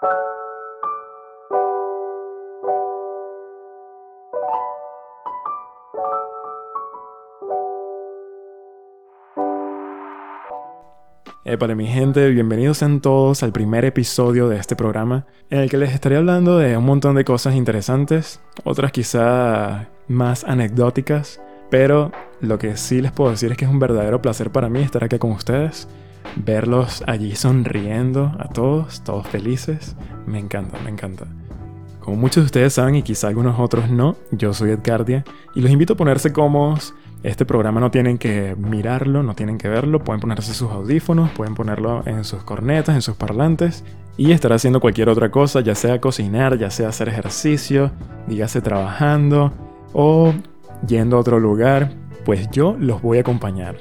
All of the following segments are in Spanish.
Eh, para mi gente, bienvenidos sean todos al primer episodio de este programa, en el que les estaré hablando de un montón de cosas interesantes, otras quizá más anecdóticas, pero lo que sí les puedo decir es que es un verdadero placer para mí estar aquí con ustedes, verlos allí sonriendo a todos, todos felices, me encanta, me encanta. Como muchos de ustedes saben y quizá algunos otros no, yo soy Edgardia y los invito a ponerse cómodos este programa no tienen que mirarlo, no tienen que verlo, pueden ponerse sus audífonos, pueden ponerlo en sus cornetas, en sus parlantes y estar haciendo cualquier otra cosa, ya sea cocinar, ya sea hacer ejercicio, dígase trabajando o yendo a otro lugar, pues yo los voy a acompañar.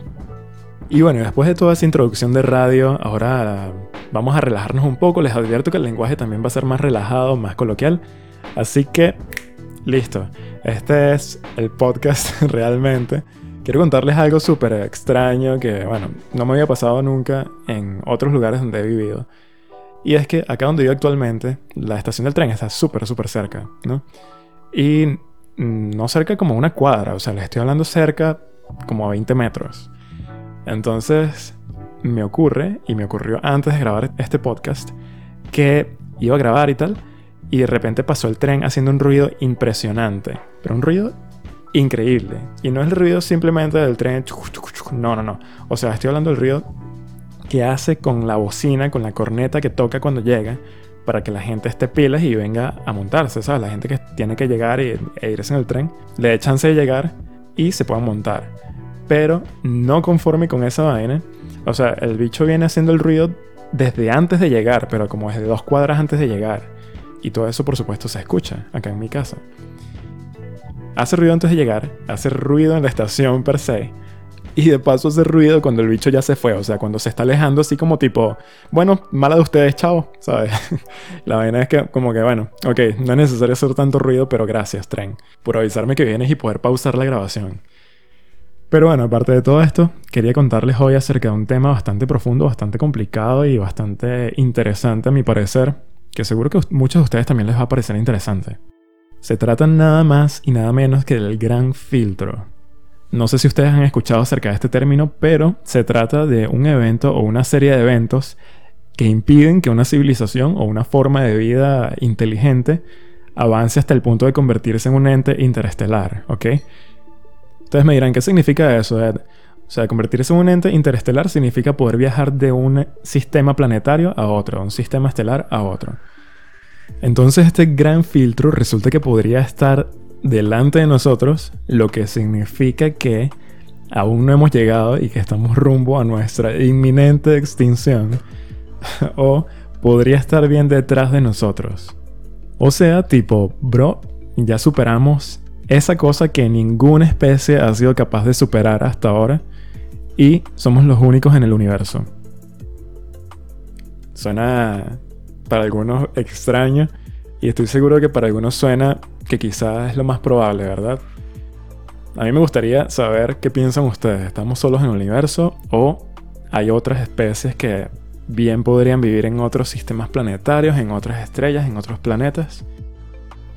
Y bueno, después de toda esa introducción de radio, ahora vamos a relajarnos un poco, les advierto que el lenguaje también va a ser más relajado, más coloquial, así que listo. Este es el podcast realmente. Quiero contarles algo súper extraño que, bueno, no me había pasado nunca en otros lugares donde he vivido. Y es que acá donde vivo actualmente, la estación del tren está súper, súper cerca, ¿no? Y no cerca como una cuadra, o sea, les estoy hablando cerca como a 20 metros. Entonces, me ocurre, y me ocurrió antes de grabar este podcast, que iba a grabar y tal, y de repente pasó el tren haciendo un ruido impresionante, pero un ruido increíble. Y no es el ruido simplemente del tren, no, no, no. O sea, estoy hablando del ruido que hace con la bocina, con la corneta que toca cuando llega, para que la gente esté pilas y venga a montarse, ¿sabes? La gente que tiene que llegar e irse en el tren, le dé chance de llegar y se puedan montar. Pero no conforme con esa vaina, o sea, el bicho viene haciendo el ruido desde antes de llegar, pero como desde dos cuadras antes de llegar. Y todo eso, por supuesto, se escucha acá en mi casa. Hace ruido antes de llegar, hace ruido en la estación per se. Y de paso hace ruido cuando el bicho ya se fue, o sea, cuando se está alejando así como tipo, bueno, mala de ustedes, chao, ¿sabes? la vaina es que como que, bueno, ok, no es necesario hacer tanto ruido, pero gracias, tren, por avisarme que vienes y poder pausar la grabación. Pero bueno, aparte de todo esto, quería contarles hoy acerca de un tema bastante profundo, bastante complicado y bastante interesante a mi parecer, que seguro que muchos de ustedes también les va a parecer interesante. Se trata nada más y nada menos que del gran filtro. No sé si ustedes han escuchado acerca de este término, pero se trata de un evento o una serie de eventos que impiden que una civilización o una forma de vida inteligente avance hasta el punto de convertirse en un ente interestelar, ¿ok? Ustedes me dirán, ¿qué significa eso, Ed? O sea, convertirse en un ente interestelar significa poder viajar de un sistema planetario a otro, un sistema estelar a otro. Entonces este gran filtro resulta que podría estar delante de nosotros, lo que significa que aún no hemos llegado y que estamos rumbo a nuestra inminente extinción. o podría estar bien detrás de nosotros. O sea, tipo, bro, ya superamos esa cosa que ninguna especie ha sido capaz de superar hasta ahora y somos los únicos en el universo. Suena para algunos extraño y estoy seguro que para algunos suena que quizás es lo más probable, ¿verdad? A mí me gustaría saber qué piensan ustedes. ¿Estamos solos en el universo o hay otras especies que bien podrían vivir en otros sistemas planetarios, en otras estrellas, en otros planetas?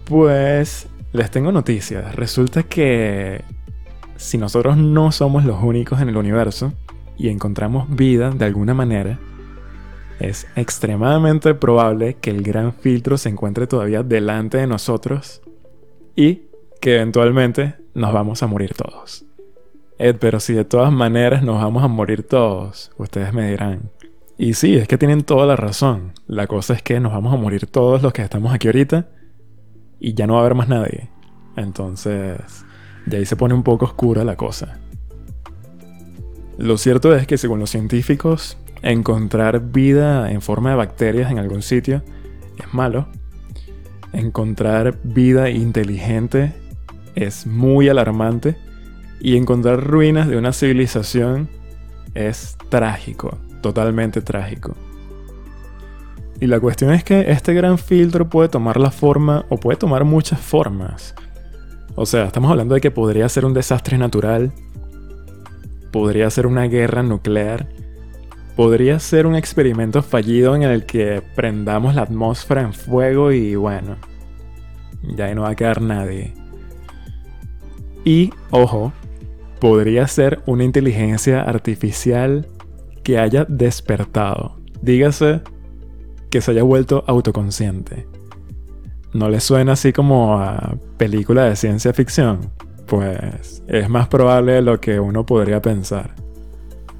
Pues les tengo noticias. Resulta que si nosotros no somos los únicos en el universo y encontramos vida de alguna manera, es extremadamente probable que el gran filtro se encuentre todavía delante de nosotros y que eventualmente nos vamos a morir todos. Ed, pero si de todas maneras nos vamos a morir todos, ustedes me dirán. Y sí, es que tienen toda la razón. La cosa es que nos vamos a morir todos los que estamos aquí ahorita y ya no va a haber más nadie. Entonces, de ahí se pone un poco oscura la cosa. Lo cierto es que según los científicos, encontrar vida en forma de bacterias en algún sitio es malo. Encontrar vida inteligente es muy alarmante. Y encontrar ruinas de una civilización es trágico, totalmente trágico. Y la cuestión es que este gran filtro puede tomar la forma o puede tomar muchas formas. O sea, estamos hablando de que podría ser un desastre natural, podría ser una guerra nuclear, podría ser un experimento fallido en el que prendamos la atmósfera en fuego y bueno, ya no va a quedar nadie. Y, ojo, podría ser una inteligencia artificial que haya despertado. Dígase que se haya vuelto autoconsciente. ¿No le suena así como a película de ciencia ficción? Pues es más probable de lo que uno podría pensar.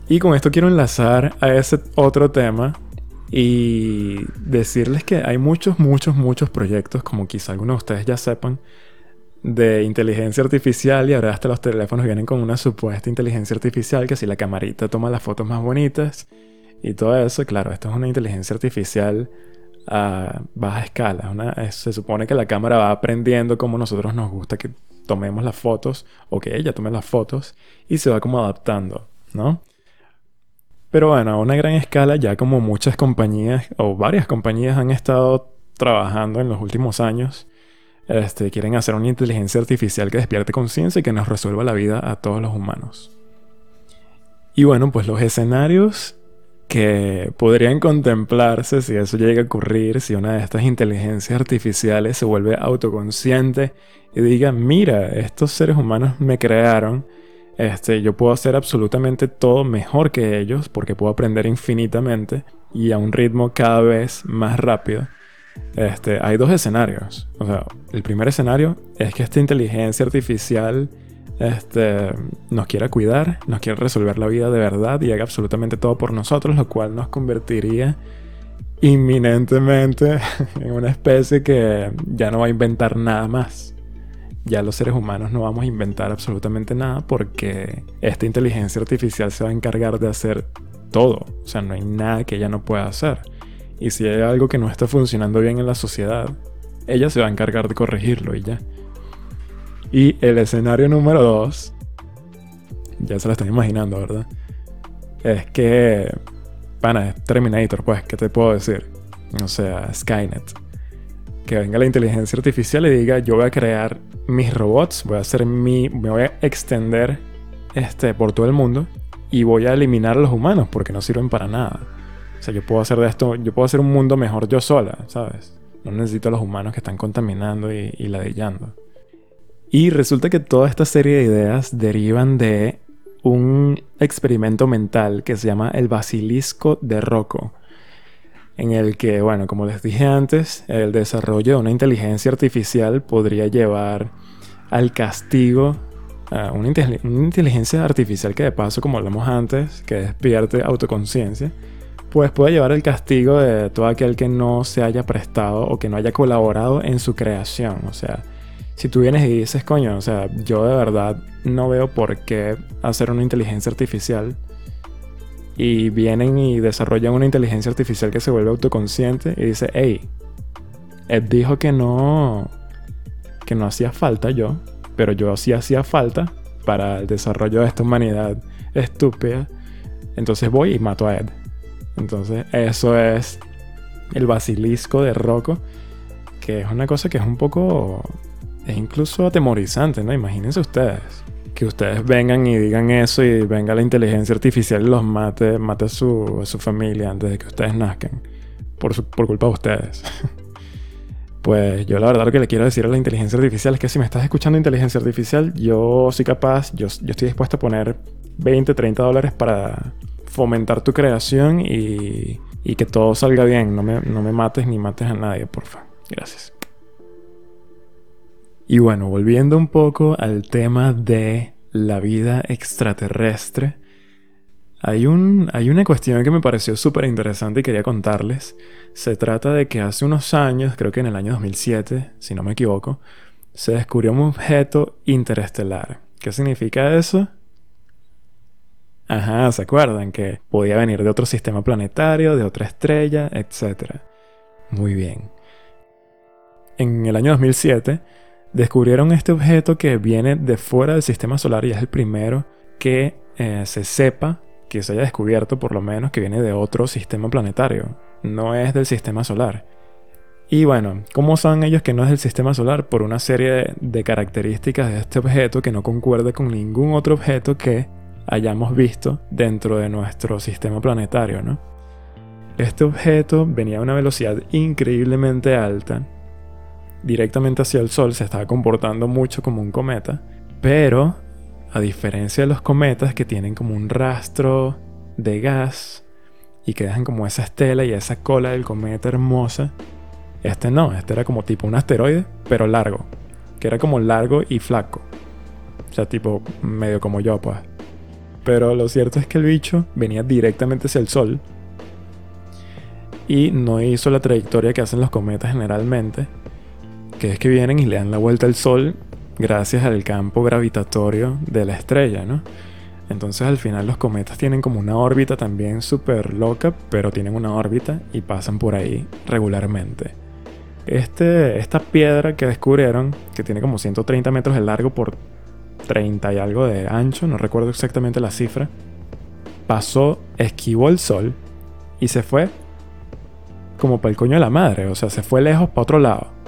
Y con esto quiero enlazar a ese otro tema y decirles que hay muchos, muchos, muchos proyectos, como quizá algunos de ustedes ya sepan, de inteligencia artificial y ahora hasta los teléfonos vienen con una supuesta inteligencia artificial que si la camarita toma las fotos más bonitas y todo eso, claro, esto es una inteligencia artificial a baja escala. se supone que la cámara va aprendiendo como nosotros nos gusta que tomemos las fotos o que ella tome las fotos y se va como adaptando, ¿no? Pero bueno, a una gran escala, ya como muchas compañías o varias compañías han estado trabajando en los últimos años, este, quieren hacer una inteligencia artificial que despierte conciencia y que nos resuelva la vida a todos los humanos. Y bueno, pues los escenarios que podrían contemplarse si eso llega a ocurrir, si una de estas inteligencias artificiales se vuelve autoconsciente y diga, mira, estos seres humanos me crearon, este, yo puedo hacer absolutamente todo mejor que ellos porque puedo aprender infinitamente y a un ritmo cada vez más rápido. Este, hay dos escenarios. O sea, el primer escenario es que esta inteligencia artificial este, nos quiera cuidar, nos quiera resolver la vida de verdad y haga absolutamente todo por nosotros, lo cual nos convertiría inminentemente en una especie que ya no va a inventar nada más ya los seres humanos no vamos a inventar absolutamente nada porque esta inteligencia artificial se va a encargar de hacer todo. O sea, no hay nada que ella no pueda hacer. Y si hay algo que no está funcionando bien en la sociedad, ella se va a encargar de corregirlo y ya. Y el escenario número dos, ya se lo están imaginando, ¿verdad? Es que, pana, es Terminator, pues, ¿qué te puedo decir? O sea, Skynet. Que venga la inteligencia artificial y diga, yo voy a crear mis robots, voy a hacer mi, me voy a extender este, por todo el mundo y voy a eliminar a los humanos porque no sirven para nada. O sea, yo puedo hacer de esto, yo puedo hacer un mundo mejor yo sola, ¿sabes? No necesito a los humanos que están contaminando y ladillando. Y resulta que toda esta serie de ideas derivan de un experimento mental que se llama el basilisco de Rocco en el que, bueno, como les dije antes, el desarrollo de una inteligencia artificial podría llevar al castigo a una, inteligencia artificial que de paso, como hablamos antes, que despierte autoconciencia, pues puede llevar al castigo de todo aquel que no se haya prestado o que no haya colaborado en su creación. O sea, si tú vienes y dices, coño, o sea, yo de verdad no veo por qué hacer una inteligencia artificial y vienen y desarrollan una inteligencia artificial que se vuelve autoconsciente y dice, hey, Ed dijo que no, que no hacía falta yo, pero yo sí hacía falta para el desarrollo de esta humanidad estúpida. Entonces voy y mato a Ed. Entonces eso es el basilisco de Rocco, que es una cosa que es un poco, es incluso atemorizante, ¿no? Imagínense ustedes que ustedes vengan y digan eso y venga la inteligencia artificial y los mate, mate a su, su familia antes de que ustedes nazcan. Por, por culpa de ustedes. pues yo la verdad lo que le quiero decir a la inteligencia artificial es que si me estás escuchando inteligencia artificial, yo soy capaz, yo, yo estoy dispuesto a poner 20, 30 dólares para fomentar tu creación y, y que todo salga bien. No me, no me mates ni mates a nadie, porfa. Gracias. Y bueno, volviendo un poco al tema de la vida extraterrestre, hay, un, hay una cuestión que me pareció súper interesante y quería contarles. Se trata de que hace unos años, creo que en el año 2007, si no me equivoco, se descubrió un objeto interestelar. ¿Qué significa eso? Ajá, ¿se acuerdan? Que podía venir de otro sistema planetario, de otra estrella, etc. Muy bien. En el año 2007 descubrieron este objeto que viene de fuera del sistema solar y es el primero que eh, se sepa, que se haya descubierto por lo menos, que viene de otro sistema planetario, no es del sistema solar. Y bueno, ¿cómo saben ellos que no es del sistema solar? Por una serie de características de este objeto que no concuerda con ningún otro objeto que hayamos visto dentro de nuestro sistema planetario, ¿no? Este objeto venía a una velocidad increíblemente alta, directamente hacia el Sol, se estaba comportando mucho como un cometa, pero a diferencia de los cometas que tienen como un rastro de gas y que dejan como esa estela y esa cola del cometa hermosa, este no, este era como tipo un asteroide, pero largo, que era como largo y flaco. O sea, tipo medio como yo, pues. Pero lo cierto es que el bicho venía directamente hacia el Sol y no hizo la trayectoria que hacen los cometas generalmente, que es que vienen y le dan la vuelta al Sol gracias al campo gravitatorio de la estrella, ¿no? Entonces al final los cometas tienen como una órbita también súper loca, pero tienen una órbita y pasan por ahí regularmente. Este, esta piedra que descubrieron, que tiene como 130 metros de largo por 30 y algo de ancho, no recuerdo exactamente la cifra, pasó, esquivó el sol y se fue como para el coño de la madre, o sea, se fue lejos para otro lado.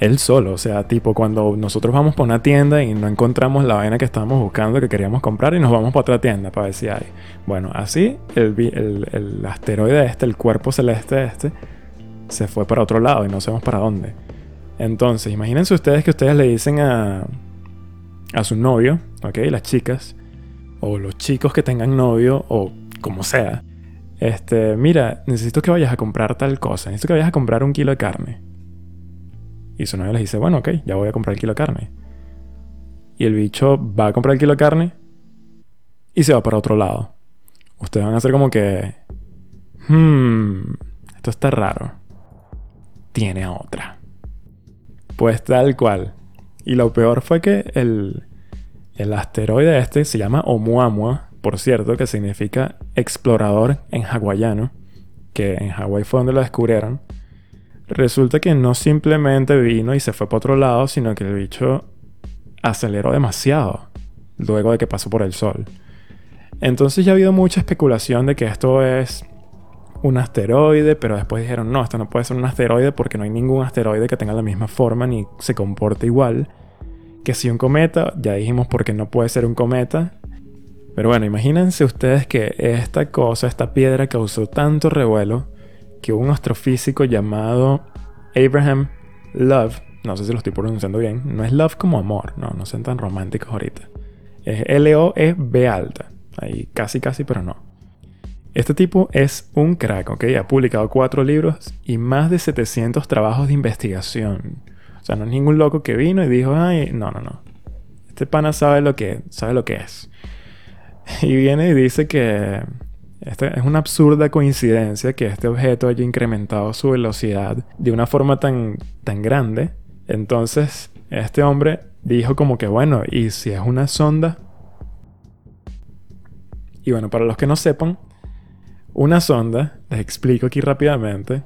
Él solo, o sea, tipo cuando nosotros vamos por una tienda y no encontramos la vaina que estábamos buscando, que queríamos comprar, y nos vamos para otra tienda para ver si hay. Bueno, así el, el, asteroide este, el cuerpo celeste este, se fue para otro lado y no sabemos para dónde. Entonces, imagínense ustedes que ustedes le dicen a, a su novio, ¿ok? Las chicas, o los chicos que tengan novio, o como sea. Este, mira, necesito que vayas a comprar tal cosa, necesito que vayas a comprar un kilo de carne. Y su novio les dice, bueno, ok, ya voy a comprar el kilo de carne. Y el bicho va a comprar el kilo de carne y se va para otro lado. Ustedes van a hacer como que, hmm, esto está raro. Tiene a otra. Pues tal cual. Y lo peor fue que el, el asteroide este se llama Oumuamua, por cierto, que significa explorador en hawaiano, que en Hawái fue donde lo descubrieron. Resulta que no simplemente vino y se fue para otro lado, sino que el bicho aceleró demasiado luego de que pasó por el Sol. Entonces ya ha habido mucha especulación de que esto es un asteroide, pero después dijeron, no, esto no puede ser un asteroide porque no hay ningún asteroide que tenga la misma forma ni se comporte igual. Que si un cometa, ya dijimos porque no puede ser un cometa. Pero bueno, imagínense ustedes que esta cosa, esta piedra causó tanto revuelo que un astrofísico llamado Abraham Love, no sé si lo estoy pronunciando bien, no es Love como amor, no, no sean tan románticos ahorita. Es L-O-E-B alta, ahí casi casi, pero no. Este tipo es un crack, ¿ok? Ha publicado cuatro libros y más de 700 trabajos de investigación. O sea, no es ningún loco que vino y dijo, ay, no, no, no. Este pana sabe lo que, sabe lo que es. Y viene y dice que esta es una absurda coincidencia que este objeto haya incrementado su velocidad de una forma tan, tan grande. Entonces, este hombre dijo como que, bueno, ¿y si es una sonda? Y bueno, para los que no sepan, una sonda, les explico aquí rápidamente,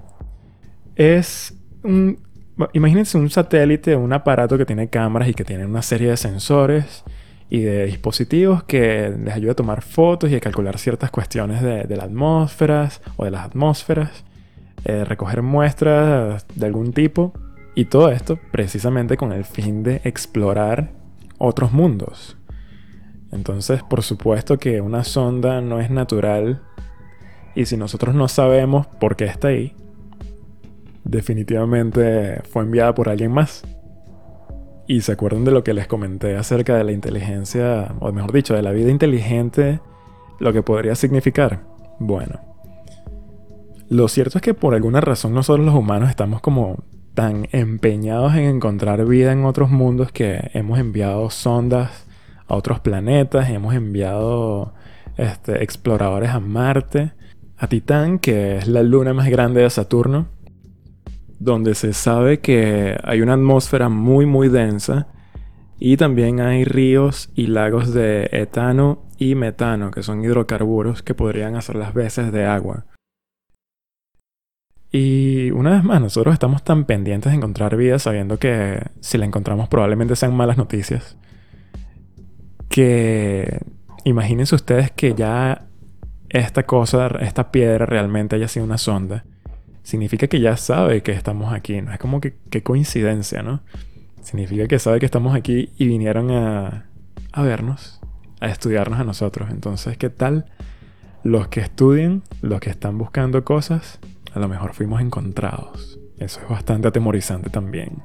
es un... Imagínense un satélite, un aparato que tiene cámaras y que tiene una serie de sensores y de dispositivos que les ayuda a tomar fotos y a calcular ciertas cuestiones de, las atmósferas o de las atmósferas, eh, recoger muestras de algún tipo y todo esto precisamente con el fin de explorar otros mundos. Entonces, por supuesto que una sonda no es natural y si nosotros no sabemos por qué está ahí, definitivamente fue enviada por alguien más. Y se acuerdan de lo que les comenté acerca de la inteligencia, o mejor dicho, de la vida inteligente, lo que podría significar. Bueno, lo cierto es que por alguna razón nosotros los humanos estamos como tan empeñados en encontrar vida en otros mundos que hemos enviado sondas a otros planetas, hemos enviado este, exploradores a Marte, a Titán, que es la luna más grande de Saturno, donde se sabe que hay una atmósfera muy muy densa y también hay ríos y lagos de etano y metano, que son hidrocarburos que podrían hacer las veces de agua. Y una vez más, nosotros estamos tan pendientes de encontrar vida sabiendo que si la encontramos probablemente sean malas noticias. Que imagínense ustedes que ya esta cosa, esta piedra realmente haya sido una sonda significa que ya sabe que estamos aquí. No es como que qué coincidencia, ¿no? Significa que sabe que estamos aquí y vinieron a, a vernos, a estudiarnos a nosotros. Entonces, ¿qué tal los que estudian, los que están buscando cosas? A lo mejor fuimos encontrados. Eso es bastante atemorizante también.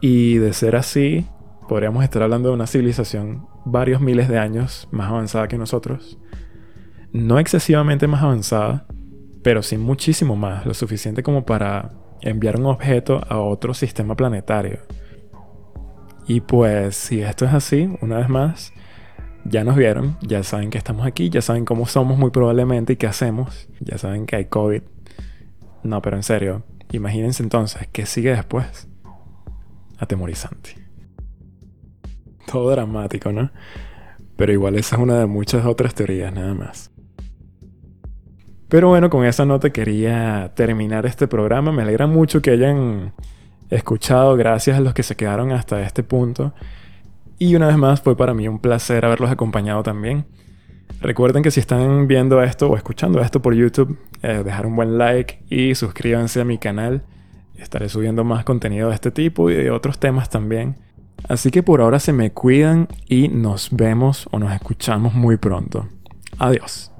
Y de ser así, podríamos estar hablando de una civilización varios miles de años más avanzada que nosotros. No excesivamente más avanzada, pero sí muchísimo más, lo suficiente como para enviar un objeto a otro sistema planetario. Y pues si esto es así, una vez más, ya nos vieron, ya saben que estamos aquí, ya saben cómo somos muy probablemente y qué hacemos, ya saben que hay COVID. No, pero en serio, imagínense entonces, ¿qué sigue después? Atemorizante. Todo dramático, ¿no? Pero igual esa es una de muchas otras teorías nada más. Pero bueno, con esa nota quería terminar este programa. Me alegra mucho que hayan escuchado. Gracias a los que se quedaron hasta este punto. Y una vez más fue para mí un placer haberlos acompañado también. Recuerden que si están viendo esto o escuchando esto por YouTube, eh, dejar un buen like y suscríbanse a mi canal. Estaré subiendo más contenido de este tipo y de otros temas también. Así que por ahora se me cuidan y nos vemos o nos escuchamos muy pronto. Adiós.